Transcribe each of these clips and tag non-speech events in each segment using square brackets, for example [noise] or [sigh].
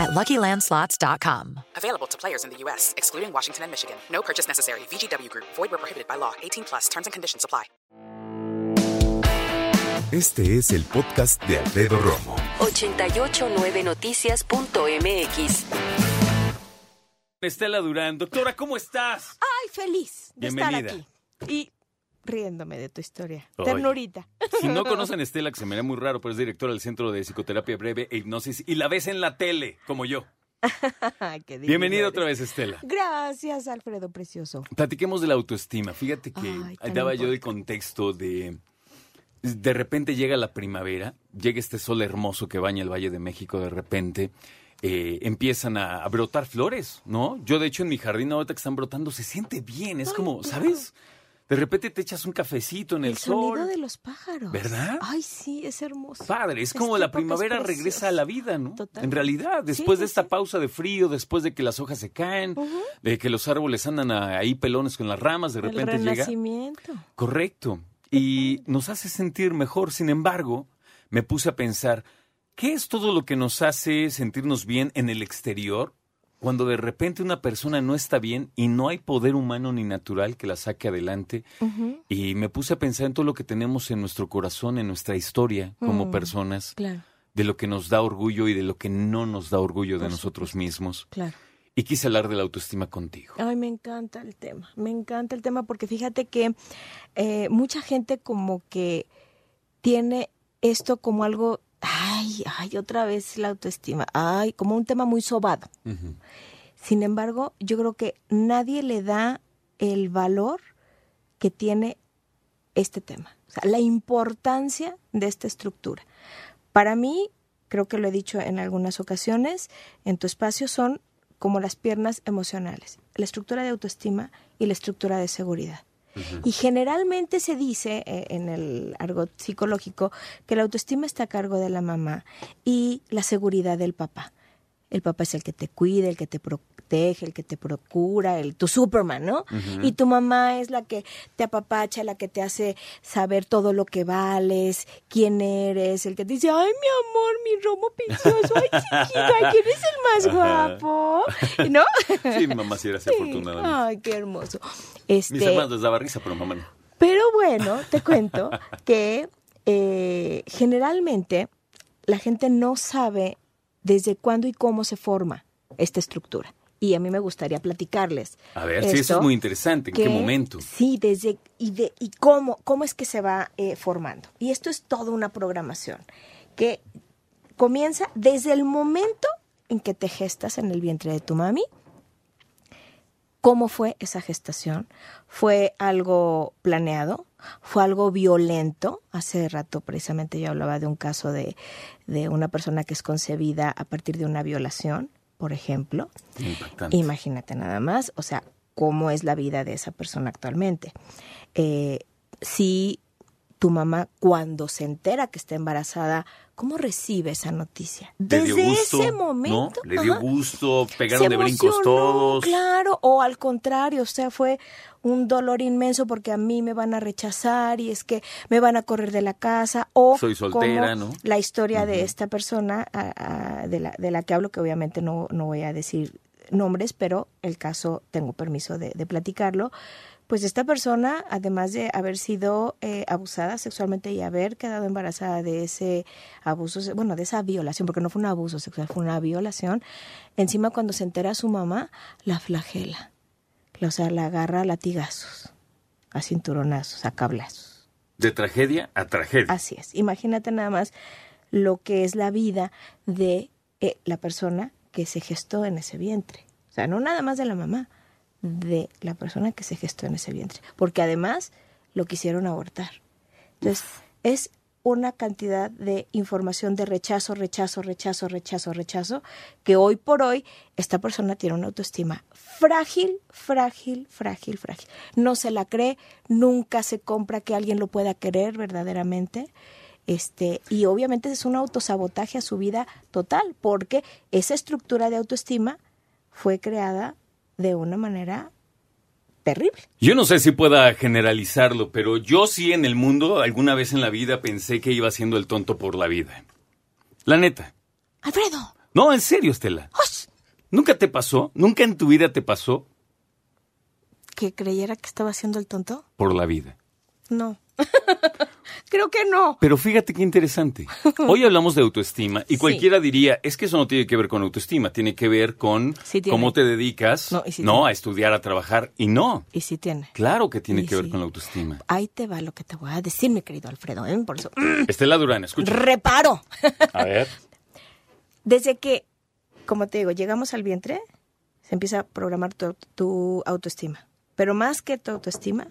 at LuckyLandSlots.com. Available to players in the U.S., excluding Washington and Michigan. No purchase necessary. VGW Group. Void where prohibited by law. 18 plus. Terms and conditions apply. Este es el podcast de Alfredo Romo. 889noticias.mx. Estela Durán. Doctora, ¿cómo estás? Ay, feliz de estar Bienvenida. aquí. Y riéndome de tu historia. Ternurita. Si no [laughs] conocen a Estela, que se me da muy raro, pero es directora del Centro de Psicoterapia Breve e Hipnosis y la ves en la tele, como yo. [laughs] Qué Bienvenida otra vez, Estela. Gracias, Alfredo Precioso. Platiquemos de la autoestima. Fíjate que Ay, daba yo el contexto de... De repente llega la primavera, llega este sol hermoso que baña el Valle de México de repente. eh, empiezan a, a brotar flores, ¿no? Yo, de hecho, en mi jardín ahorita que están brotando, se siente bien. Es como, ¿sabes? De repente te echas un cafecito en el, El sonido sol. de los pájaros. ¿Verdad? Ay, sí, es hermoso. Padre, es como la primavera regresa a la vida, ¿no? Total. En realidad, Sí, después de esta sí. pausa de frío, después de que las hojas se caen, de que los árboles andan ahí pelones con las ramas, de El repente llega. renacimiento. Correcto. Y nos hace sentir mejor. Sin embargo, me puse a pensar, ¿qué es todo lo que nos hace sentirnos bien en el exterior cuando de repente una persona no está bien y no hay poder humano ni natural que la saque adelante? Y me puse a pensar en todo lo que tenemos en nuestro corazón, en nuestra historia como Mm. personas, Claro, de lo que nos da orgullo y de lo que no nos da orgullo de Por nosotros mismos. claro. Y quise hablar de la autoestima contigo. Ay, me encanta el tema. Me encanta el tema porque fíjate que eh, mucha gente como que tiene esto como algo, ay, ay, otra vez la autoestima, ay, como un tema muy sobado. Sin embargo, yo creo que nadie le da el valor que tiene este tema, o sea, la importancia de esta estructura. Para mí, creo que lo he dicho en algunas ocasiones, en tu espacio son como las piernas emocionales, la estructura de autoestima y la estructura de seguridad. Y generalmente se dice eh, en el argot psicológico que la autoestima está a cargo de la mamá y la seguridad del papá. El papá es el que te cuida, el que te protege, el que te procura, el tu Superman, ¿no? Y tu mamá es la que te apapacha, la que te hace saber todo lo que vales, quién eres, el que te dice, ay, mi amor, mi romo precioso, ay, chiquito, ay, ¿quién es el más guapo? ¿No? Sí, mi mamá sí era así, afortunadamente. Ay, qué hermoso. Este, Mis hermanos les daba risa, pero mamá no. pero bueno, te cuento que eh, generalmente la gente no sabe desde cuándo y cómo se forma esta estructura. Y a mí me gustaría platicarles. A ver, sí, eso esto, es muy interesante. ¿En qué momento? Sí, desde y de y cómo cómo es que se va eh, formando. Y esto es toda una programación que comienza desde el momento en que te gestas en el vientre de tu mami. ¿Cómo fue esa gestación? ¿Fue algo planeado? ¿Fue algo violento? Hace rato precisamente yo hablaba de un caso de, de una persona que es concebida a partir de una violación, por ejemplo. Impactante. Imagínate nada más, o sea, cómo es la vida de esa persona actualmente. Eh, si tu mamá cuando se entera que está embarazada, ¿cómo recibe esa noticia? Desde gusto, ese ¿no? momento. Le dio gusto, pegaron de brincos todos. Claro, o al contrario, o sea, fue un dolor inmenso porque a mí me van a rechazar y es que me van a correr de la casa o Soy soltera, como ¿no? la historia de esta persona a- a- de, la, de la que hablo, que obviamente no, no voy a decir nombres, pero el caso tengo permiso de, de platicarlo. Pues esta persona, además de haber sido eh, abusada sexualmente y haber quedado embarazada de ese abuso, bueno, de esa violación, porque no fue un abuso sexual, fue una violación, encima cuando se entera su mamá, la flagela. O sea, la agarra a latigazos, a cinturonazos, a cablazos. De tragedia a tragedia. Así es. Imagínate nada más lo que es la vida de eh, la persona que se gestó en ese vientre. O sea, no nada más de la mamá, de la persona que se gestó en ese vientre. Porque además lo quisieron abortar. Entonces, es una cantidad de información de rechazo, rechazo, rechazo, rechazo, rechazo, que hoy por hoy esta persona tiene una autoestima frágil, frágil, frágil, frágil. No se la cree, nunca se compra que alguien lo pueda querer verdaderamente. Este, y obviamente es un autosabotaje a su vida total, porque esa estructura de autoestima fue creada de una manera terrible. Yo no sé si pueda generalizarlo, pero yo sí en el mundo, alguna vez en la vida, pensé que iba siendo el tonto por la vida. La neta. Alfredo. No, en serio, Estela. ¿Nunca te pasó? ¿Nunca en tu vida te pasó? ¿Que creyera que estaba haciendo el tonto? Por la vida. No. [laughs] Creo que no. Pero fíjate qué interesante. Hoy hablamos de autoestima y cualquiera diría, es que eso no tiene que ver con autoestima, tiene que ver con cómo te dedicas no, a estudiar, a trabajar y no. Y sí tiene. Claro que tiene que ver con la autoestima. Ahí te va lo que te voy a decir, mi querido Alfredo. ¿eh? Por eso. Estela Durán, escucha. Reparo. [laughs] A ver. Desde que, como te digo, llegamos al vientre, se empieza a programar tu, tu autoestima. Pero más que tu autoestima,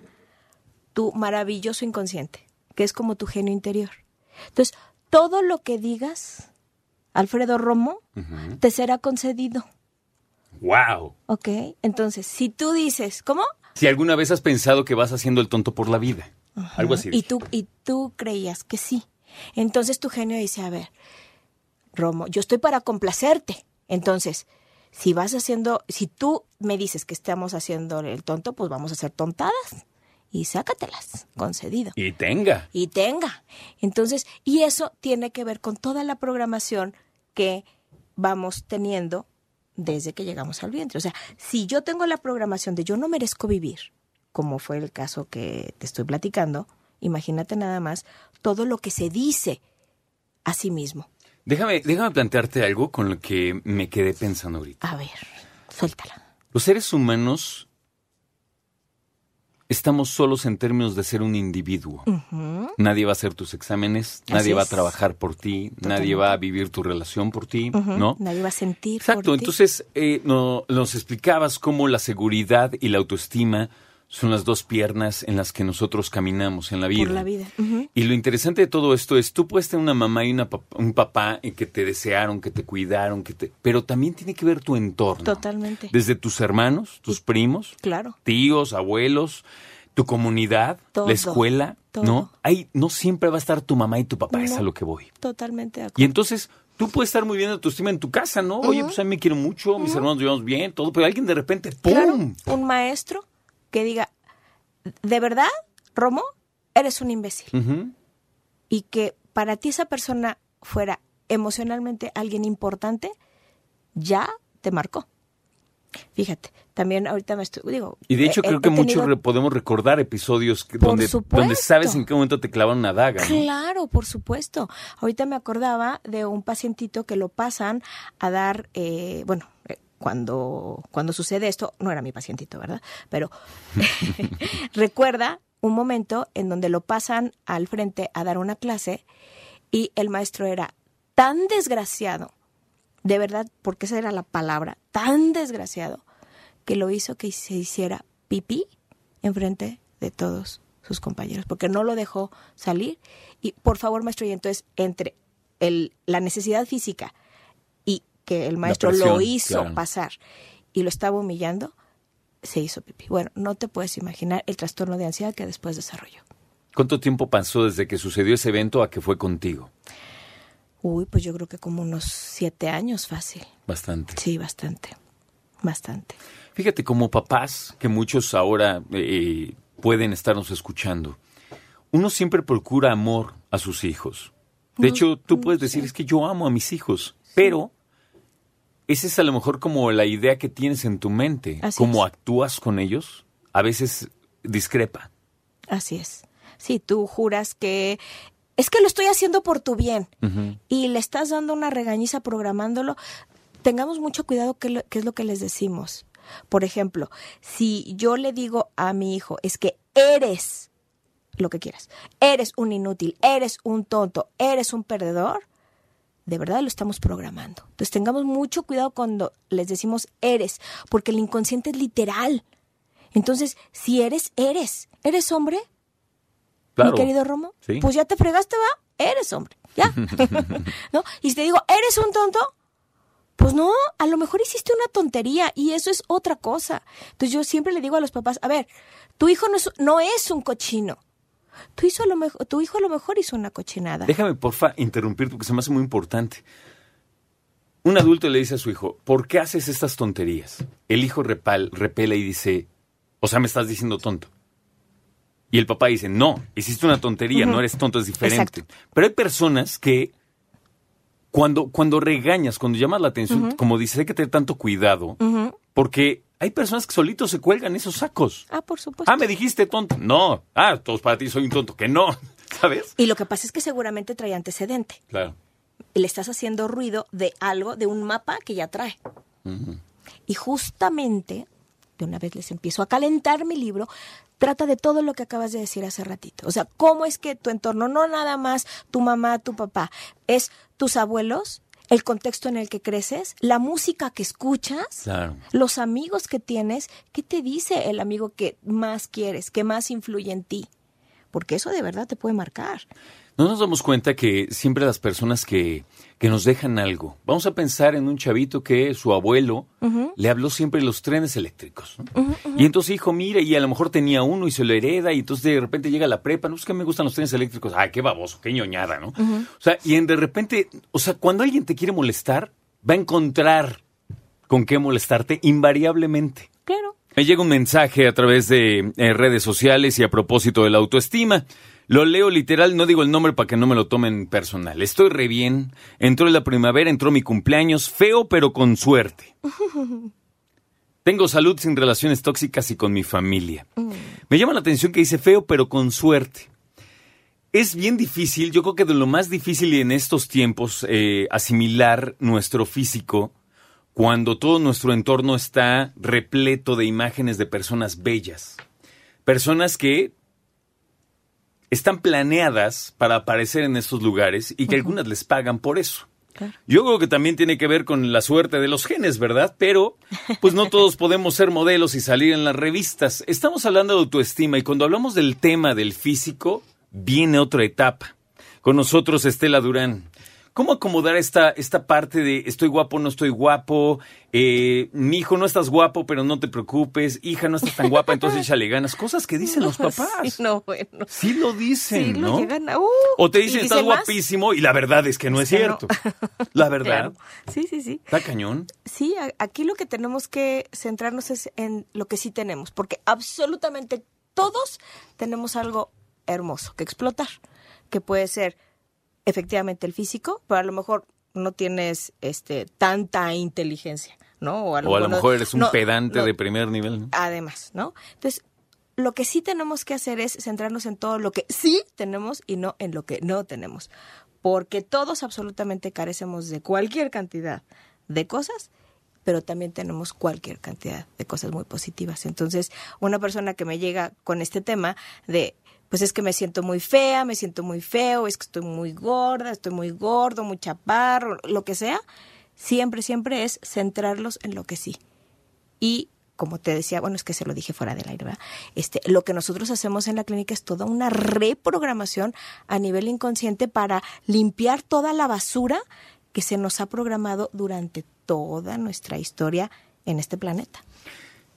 tu maravilloso inconsciente, que es como tu genio interior. Entonces, todo lo que digas, Alfredo Romo, te será concedido. ¡Wow! Ok, entonces, si tú dices, ¿cómo? Si alguna vez has pensado que vas haciendo el tonto por la vida. Algo así. Y tú, y tú creías que sí. Entonces tu genio dice, a ver, Romo, yo estoy para complacerte. Entonces, si vas haciendo, si tú me dices que estamos haciendo el tonto, pues vamos a hacer tontadas y sácatelas, concedido. Y tenga. Y tenga. Entonces, y eso tiene que ver con toda la programación que vamos teniendo desde que llegamos al vientre. O sea, si yo tengo la programación de yo no merezco vivir, como fue el caso que te estoy platicando, imagínate nada más todo lo que se dice a sí mismo. Déjame, déjame plantearte algo con lo que me quedé pensando ahorita. A ver, suéltala. Los seres humanos estamos solos en términos de ser un individuo. Nadie va a hacer tus exámenes, nadie va a trabajar por ti, nadie va a vivir tu relación por ti, ¿no? Nadie va a sentir. Exacto, entonces eh, nos explicabas cómo la seguridad y la autoestima son las dos piernas en las que nosotros caminamos en la vida. Por la vida. Y lo interesante de todo esto es, tú puedes tener una mamá y una un papá que te desearon, que te cuidaron, que te, pero también tiene que ver tu entorno. Totalmente. Desde tus hermanos, tus primos, claro. tíos, abuelos, tu comunidad, la escuela, ¿no? Ahí no siempre va a estar tu mamá y tu papá, es a lo que voy. Totalmente de Y entonces tú puedes estar muy bien de tu estima en tu casa, ¿no? Oye, pues a mí me quiero mucho, mis hermanos llevamos bien, todo, pero alguien de repente, ¡pum! un maestro que diga, de verdad, Romo, eres un imbécil. Y que para ti esa persona fuera emocionalmente alguien importante, ya te marcó. Fíjate, también ahorita me estoy, digo... Y de hecho creo que muchos podemos recordar episodios donde, donde sabes en qué momento te clavan una daga. Claro, por supuesto. Ahorita me acordaba de un pacientito que lo pasan a dar, eh, bueno, eh, cuando, cuando sucede esto, no era mi pacientito, ¿verdad? Pero [laughs] recuerda un momento en donde lo pasan al frente a dar una clase y el maestro era tan desgraciado, de verdad, porque esa era la palabra, tan desgraciado, que lo hizo que se hiciera pipí enfrente de todos sus compañeros, porque no lo dejó salir. Y por favor, maestro, y entonces entre el, la necesidad física que el maestro lo hizo pasar y lo estaba humillando, se hizo pipí. Bueno, no te puedes imaginar el trastorno de ansiedad que después desarrolló. ¿Cuánto tiempo pasó desde que sucedió ese evento a que fue contigo? Uy, pues yo creo que como unos siete años fácil. Bastante. Sí, bastante. Bastante. Fíjate, como papás, que muchos ahora eh, pueden estarnos escuchando, uno siempre procura amor a sus hijos. De hecho, tú puedes decir, es que yo amo a mis hijos, pero esa es a lo mejor como la idea que tienes en tu mente. Cómo actúas con ellos, a veces discrepa. Así es. Sí, tú juras que es que lo estoy haciendo por tu bien y le estás dando una regañiza programándolo. Tengamos mucho cuidado qué, es lo que les decimos. Por ejemplo, si yo le digo a mi hijo, es que eres lo que quieras, eres un inútil, eres un tonto, eres un perdedor, de verdad lo estamos programando. Entonces tengamos mucho cuidado cuando les decimos eres, porque el inconsciente es literal. Entonces, si eres, eres. ¿Eres hombre? Claro. mi querido Romo. Sí. Pues ya te fregaste, va, eres hombre, ya. [laughs] ¿No? Y si te digo, ¿eres un tonto? Pues no, a lo mejor hiciste una tontería y eso es otra cosa. Entonces yo siempre le digo a los papás, a ver, tu hijo no es, no es un cochino. Tu hijo, a lo mejor, tu hijo a lo mejor hizo una cochinada. Déjame, porfa, interrumpir porque se me hace muy importante. Un adulto le dice a su hijo, ¿por qué haces estas tonterías? El hijo repal, repela y dice, o sea, me estás diciendo tonto. Y el papá dice, no, hiciste una tontería, no eres tonto, es diferente. Exacto. Pero hay personas que cuando, cuando regañas, cuando llamas la atención, como dices, hay que tener tanto cuidado, porque hay personas que solitos se cuelgan esos sacos. Ah, por supuesto. Ah, me dijiste tonto. No. Ah, todos para ti soy un tonto. Que no. [laughs] ¿Sabes? Y lo que pasa es que seguramente trae antecedente. Claro. Y le estás haciendo ruido de algo, de un mapa que ya trae. Y justamente, de una vez les empiezo a calentar mi libro, trata de todo lo que acabas de decir hace ratito. O sea, cómo es que tu entorno, no nada más tu mamá, tu papá, es tus abuelos, el contexto en el que creces, la música que escuchas, Claro. los amigos que tienes, ¿qué te dice el amigo que más quieres, que más influye en ti? Porque eso de verdad te puede marcar. No nos damos cuenta que siempre las personas que, que nos dejan algo, vamos a pensar en un chavito que su abuelo le habló siempre de los trenes eléctricos. ¿no? Y entonces dijo, mire, y a lo mejor tenía uno y se lo hereda, y entonces de repente llega a la prepa, no es que me gustan los trenes eléctricos, ay, qué baboso, qué ñoñada, ¿no? O sea, y en de repente, o sea, cuando alguien te quiere molestar, va a encontrar con qué molestarte invariablemente. Claro. Me llega un mensaje a través de eh, redes sociales y a propósito de la autoestima. Lo leo literal, no digo el nombre para que no me lo tomen personal. Estoy re bien. Entró la primavera, entró mi cumpleaños, feo pero con suerte. [laughs] Tengo salud sin relaciones tóxicas y con mi familia. Me llama la atención que dice feo pero con suerte. Es bien difícil, yo creo que de lo más difícil en estos tiempos, eh, asimilar nuestro físico cuando todo nuestro entorno está repleto de imágenes de personas bellas. Personas que están planeadas para aparecer en estos lugares y que algunas les pagan por eso. Claro. Yo creo que también tiene que ver con la suerte de los genes, ¿verdad? Pero, pues no [laughs] todos podemos ser modelos y salir en las revistas. Estamos hablando de autoestima y cuando hablamos del tema del físico, viene otra etapa. Con nosotros Estela Durán. ¿Cómo acomodar esta, esta parte de estoy guapo, no estoy guapo? Eh, mi hijo, no estás guapo, pero no te preocupes. Hija, no estás tan guapa, entonces [laughs] échale ganas. Cosas que dicen los papás. Sí, no, bueno. Sí lo dicen, Sí, ¿no? lo llegan a... uh, O te y dicen, estás más. guapísimo, y la verdad es que no es, Es que no. cierto. La [laughs] verdad. Claro. Sí, sí, sí. Está cañón. Sí, aquí lo que tenemos que centrarnos es en lo que sí tenemos, porque absolutamente todos tenemos algo hermoso que explotar, que puede ser efectivamente el físico, pero a lo mejor no tienes este tanta inteligencia, ¿no? O a lo mejor eres un no- pedante no- de primer nivel. ¿no? Además, ¿no? Entonces, lo que sí tenemos que hacer es centrarnos en todo lo que sí tenemos y no en lo que no tenemos. Porque todos absolutamente carecemos de cualquier cantidad de cosas, pero también tenemos cualquier cantidad de cosas muy positivas. Entonces, una persona que me llega con este tema de, pues es que me siento muy fea, me siento muy feo, es que estoy muy gorda, estoy muy gordo, muy chaparro, lo que sea, siempre, siempre es centrarlos en lo que sí. Y como te decía, bueno, es que se lo dije fuera del aire, ¿verdad? Este, lo que nosotros hacemos en la clínica es toda una reprogramación a nivel inconsciente para limpiar toda la basura que se nos ha programado durante toda nuestra historia en este planeta.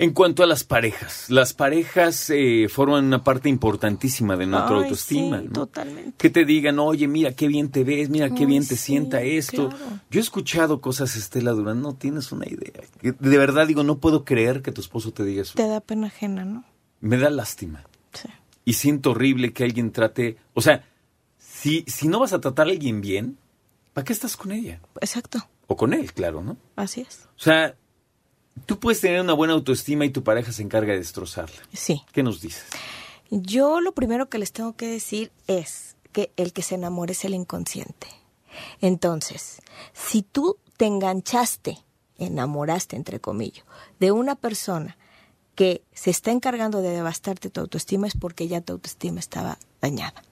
En cuanto a las parejas, las parejas eh, forman una parte importantísima de nuestra Ay, autoestima. sí, ¿no? totalmente. Que te digan, oye, mira qué bien te ves, mira qué Ay, bien te sí, sienta esto. claro. Yo he escuchado cosas, Estela Durán, no tienes una idea. De verdad digo, no puedo creer que tu esposo te diga eso. Te da pena ajena, ¿no? Me da lástima. Sí. Y siento horrible que alguien trate, o sea, si, si no vas a tratar a alguien bien, ¿para qué estás con ella? Exacto, O con él, claro, ¿no? así es. O sea, tú puedes tener una buena autoestima y tu pareja se encarga de destrozarla. Sí. ¿Qué nos dices? Yo lo primero que les tengo que decir es que el que se enamora es el inconsciente. Entonces, si tú te enganchaste, enamoraste, entre comillas, de una persona que se está encargando de devastarte tu autoestima es porque ya tu autoestima estaba dañada.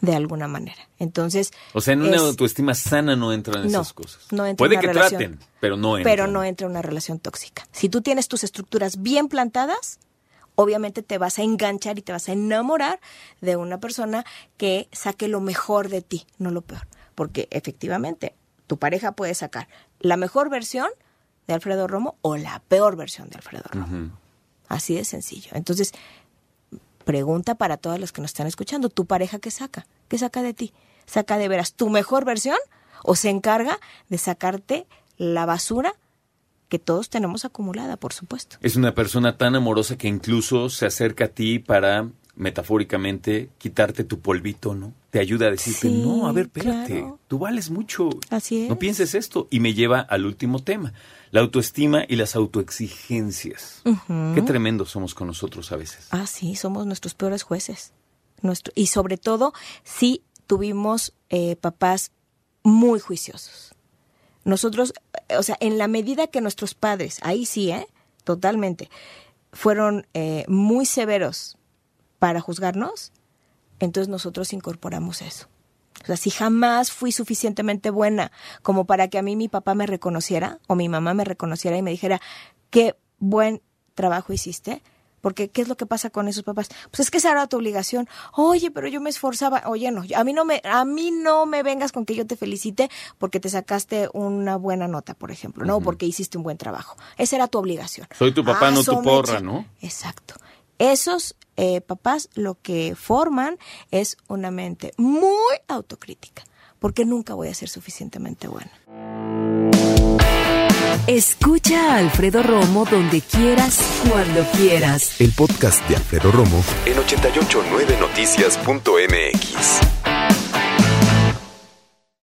De alguna manera. Entonces. O sea, en una es- autoestima sana no entran no, esas cosas. no entra Puede una que relación. traten, pero no entran. Pero no entra una relación tóxica. Si tú tienes tus estructuras bien plantadas, obviamente te vas a enganchar y te vas a enamorar de una persona que saque lo mejor de ti, no lo peor. Porque efectivamente, tu pareja puede sacar la mejor versión de Alfredo Romo o la peor versión de Alfredo Romo. Así de sencillo. Entonces, pregunta para todas las que nos están escuchando, ¿tu pareja qué saca? ¿Qué saca de ti? ¿Saca de veras tu mejor versión o se encarga de sacarte la basura que todos tenemos acumulada, por supuesto? Es una persona tan amorosa que incluso se acerca a ti para metafóricamente quitarte tu polvito, ¿no? Te ayuda a decirte, Sí, no, a ver, espérate, claro. tú vales mucho. Así es. No pienses esto. Y me lleva al último tema, la autoestima y las autoexigencias. Qué tremendos somos con nosotros a veces. Ah, sí, somos nuestros peores jueces. Nuestro, y sobre todo, si tuvimos eh, papás muy juiciosos. Nosotros, o sea, en la medida que nuestros padres, ahí sí, ¿eh? Totalmente, fueron eh, muy severos para juzgarnos, entonces nosotros incorporamos eso. O sea, si jamás fui suficientemente buena como para que a mí mi papá me reconociera o mi mamá me reconociera y me dijera, qué buen trabajo hiciste, porque ¿qué es lo que pasa con esos papás? Pues es que esa era tu obligación. Oye, pero yo me esforzaba. Oye, no, a mí no me a mí no me vengas con que yo te felicite porque te sacaste una buena nota, por ejemplo, no, porque hiciste un buen trabajo. Esa era tu obligación. Soy tu papá, no tu porra. ¿no? Exacto. Esos eh, papás lo que forman es una mente muy autocrítica, porque nunca voy a ser suficientemente buena. Escucha a Alfredo Romo donde quieras, cuando quieras. El podcast de Alfredo Romo en 889noticias.mx.